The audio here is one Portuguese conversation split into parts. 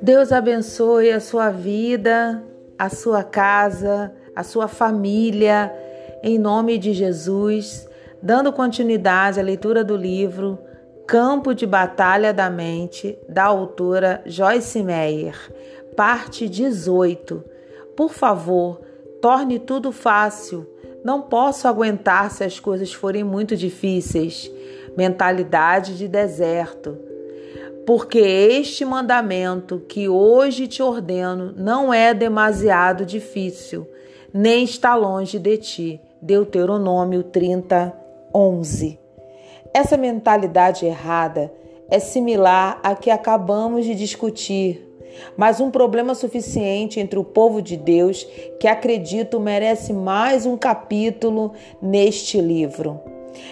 Deus abençoe a sua vida, a sua casa, a sua família, em nome de Jesus, dando continuidade à leitura do livro Campo de Batalha da Mente, da autora Joyce Meyer, parte 18. Por favor, torne tudo fácil. Não posso aguentar se as coisas forem muito difíceis. Mentalidade de deserto porque este mandamento que hoje te ordeno não é demasiado difícil, nem está longe de ti. Deuteronômio 30, 11. Essa mentalidade errada é similar à que acabamos de discutir, mas um problema suficiente entre o povo de Deus que acredito merece mais um capítulo neste livro.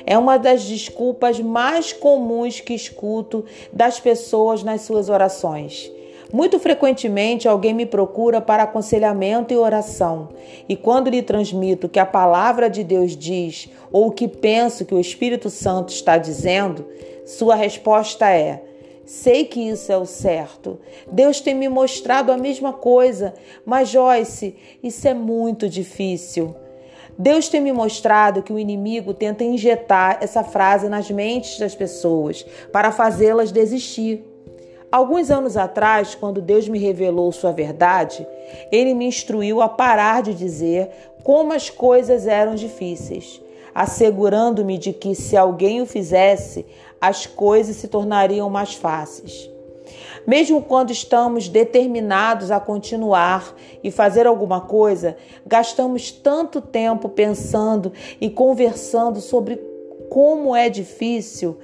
É uma das desculpas mais comuns que escuto das pessoas nas suas orações. Muito frequentemente alguém me procura para aconselhamento e oração, e quando lhe transmito que a palavra de Deus diz ou o que penso que o Espírito Santo está dizendo, sua resposta é: Sei que isso é o certo. Deus tem me mostrado a mesma coisa, mas Joyce, isso é muito difícil. Deus tem me mostrado que o inimigo tenta injetar essa frase nas mentes das pessoas para fazê-las desistir. Alguns anos atrás, quando Deus me revelou sua verdade, ele me instruiu a parar de dizer como as coisas eram difíceis, assegurando-me de que se alguém o fizesse, as coisas se tornariam mais fáceis. Mesmo quando estamos determinados a continuar e fazer alguma coisa, gastamos tanto tempo pensando e conversando sobre como é difícil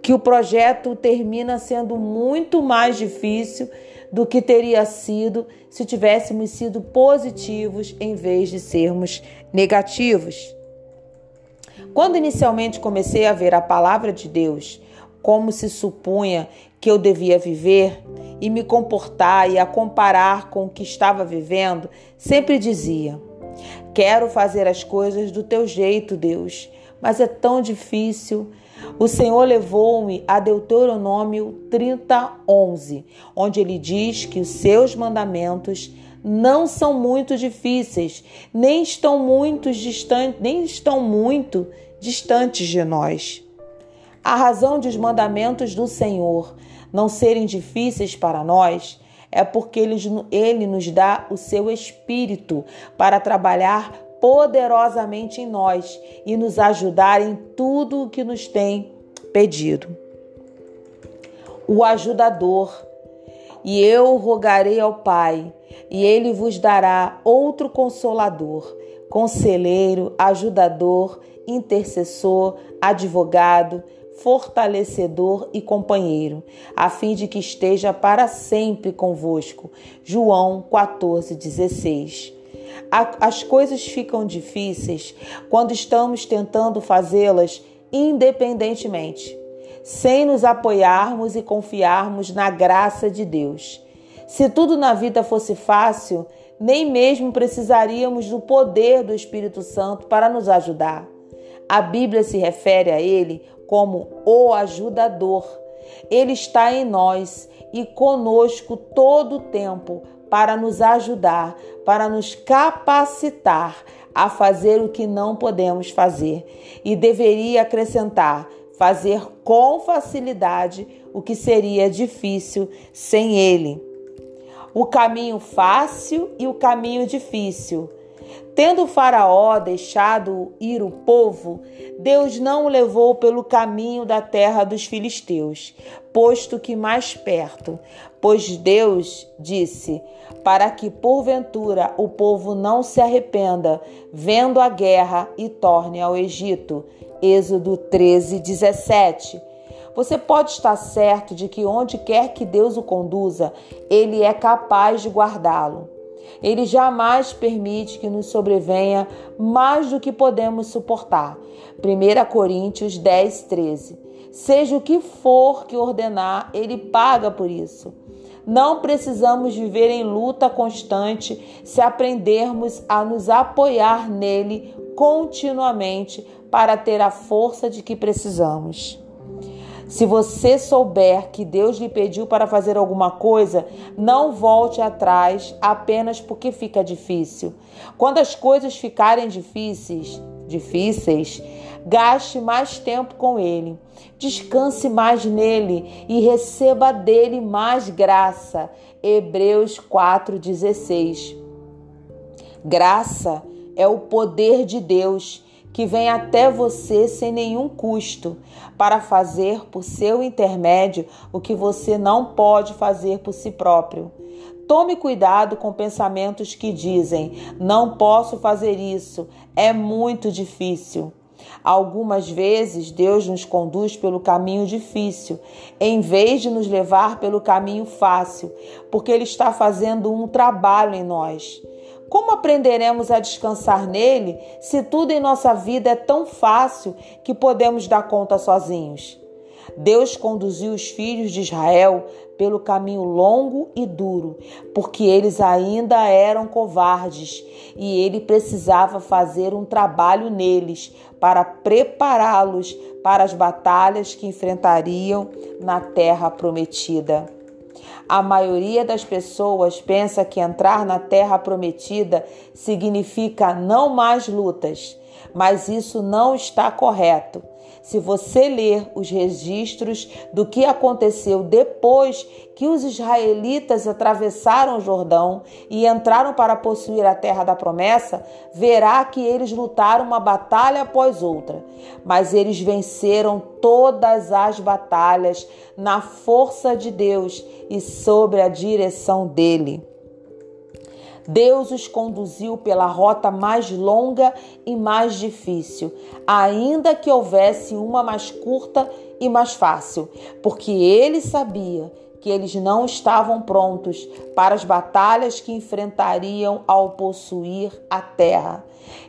que o projeto termina sendo muito mais difícil do que teria sido se tivéssemos sido positivos em vez de sermos negativos. Quando inicialmente comecei a ver a palavra de Deus como se supunha que eu devia viver e me comportar e a comparar com o que estava vivendo, sempre dizia: Quero fazer as coisas do teu jeito, Deus, mas é tão difícil. O Senhor levou-me a Deuteronômio 30:11, onde ele diz que os seus mandamentos não são muito difíceis, nem estão muito distantes, nem estão muito distantes de nós. A razão dos mandamentos do Senhor não serem difíceis para nós é porque ele, ele nos dá o seu espírito para trabalhar poderosamente em nós e nos ajudar em tudo o que nos tem pedido. O ajudador. E eu rogarei ao Pai, e ele vos dará outro consolador, conselheiro, ajudador, intercessor, advogado, fortalecedor e companheiro, a fim de que esteja para sempre convosco. João 14:16. As coisas ficam difíceis quando estamos tentando fazê-las independentemente, sem nos apoiarmos e confiarmos na graça de Deus. Se tudo na vida fosse fácil, nem mesmo precisaríamos do poder do Espírito Santo para nos ajudar. A Bíblia se refere a ele como o ajudador. Ele está em nós e conosco todo o tempo para nos ajudar, para nos capacitar a fazer o que não podemos fazer. E deveria acrescentar: fazer com facilidade o que seria difícil sem ele. O caminho fácil e o caminho difícil Tendo Faraó deixado ir o povo, Deus não o levou pelo caminho da terra dos filisteus, posto que mais perto. Pois Deus disse: para que porventura o povo não se arrependa, vendo a guerra e torne ao Egito. Êxodo 13, 17. Você pode estar certo de que onde quer que Deus o conduza, ele é capaz de guardá-lo. Ele jamais permite que nos sobrevenha mais do que podemos suportar. 1 Coríntios 10, 13. Seja o que for que ordenar, ele paga por isso. Não precisamos viver em luta constante se aprendermos a nos apoiar nele continuamente para ter a força de que precisamos. Se você souber que Deus lhe pediu para fazer alguma coisa, não volte atrás apenas porque fica difícil. Quando as coisas ficarem difíceis, difíceis, gaste mais tempo com ele. Descanse mais nele e receba dele mais graça. Hebreus 4:16. Graça é o poder de Deus que vem até você sem nenhum custo para fazer por seu intermédio o que você não pode fazer por si próprio. Tome cuidado com pensamentos que dizem: não posso fazer isso, é muito difícil. Algumas vezes Deus nos conduz pelo caminho difícil, em vez de nos levar pelo caminho fácil, porque Ele está fazendo um trabalho em nós. Como aprenderemos a descansar nele se tudo em nossa vida é tão fácil que podemos dar conta sozinhos? Deus conduziu os filhos de Israel pelo caminho longo e duro, porque eles ainda eram covardes e ele precisava fazer um trabalho neles para prepará-los para as batalhas que enfrentariam na terra prometida. A maioria das pessoas pensa que entrar na terra prometida significa não mais lutas, mas isso não está correto. Se você ler os registros do que aconteceu depois que os israelitas atravessaram o Jordão e entraram para possuir a terra da promessa, verá que eles lutaram uma batalha após outra, mas eles venceram todas as batalhas na força de Deus e sob a direção dele. Deus os conduziu pela rota mais longa e mais difícil, ainda que houvesse uma mais curta e mais fácil, porque ele sabia que eles não estavam prontos para as batalhas que enfrentariam ao possuir a terra.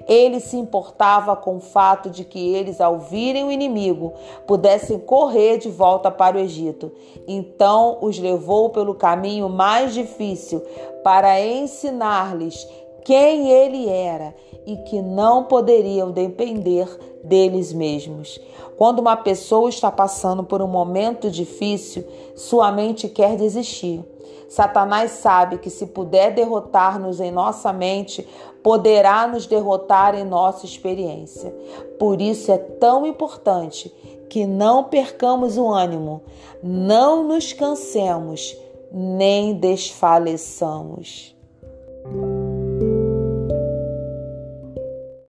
Ele se importava com o fato de que eles, ao virem o inimigo, pudessem correr de volta para o Egito. Então os levou pelo caminho mais difícil para ensinar-lhes quem ele era e que não poderiam depender deles mesmos. Quando uma pessoa está passando por um momento difícil, sua mente quer desistir. Satanás sabe que se puder derrotar-nos em nossa mente, poderá nos derrotar em nossa experiência. Por isso é tão importante que não percamos o ânimo, não nos cansemos, nem desfaleçamos.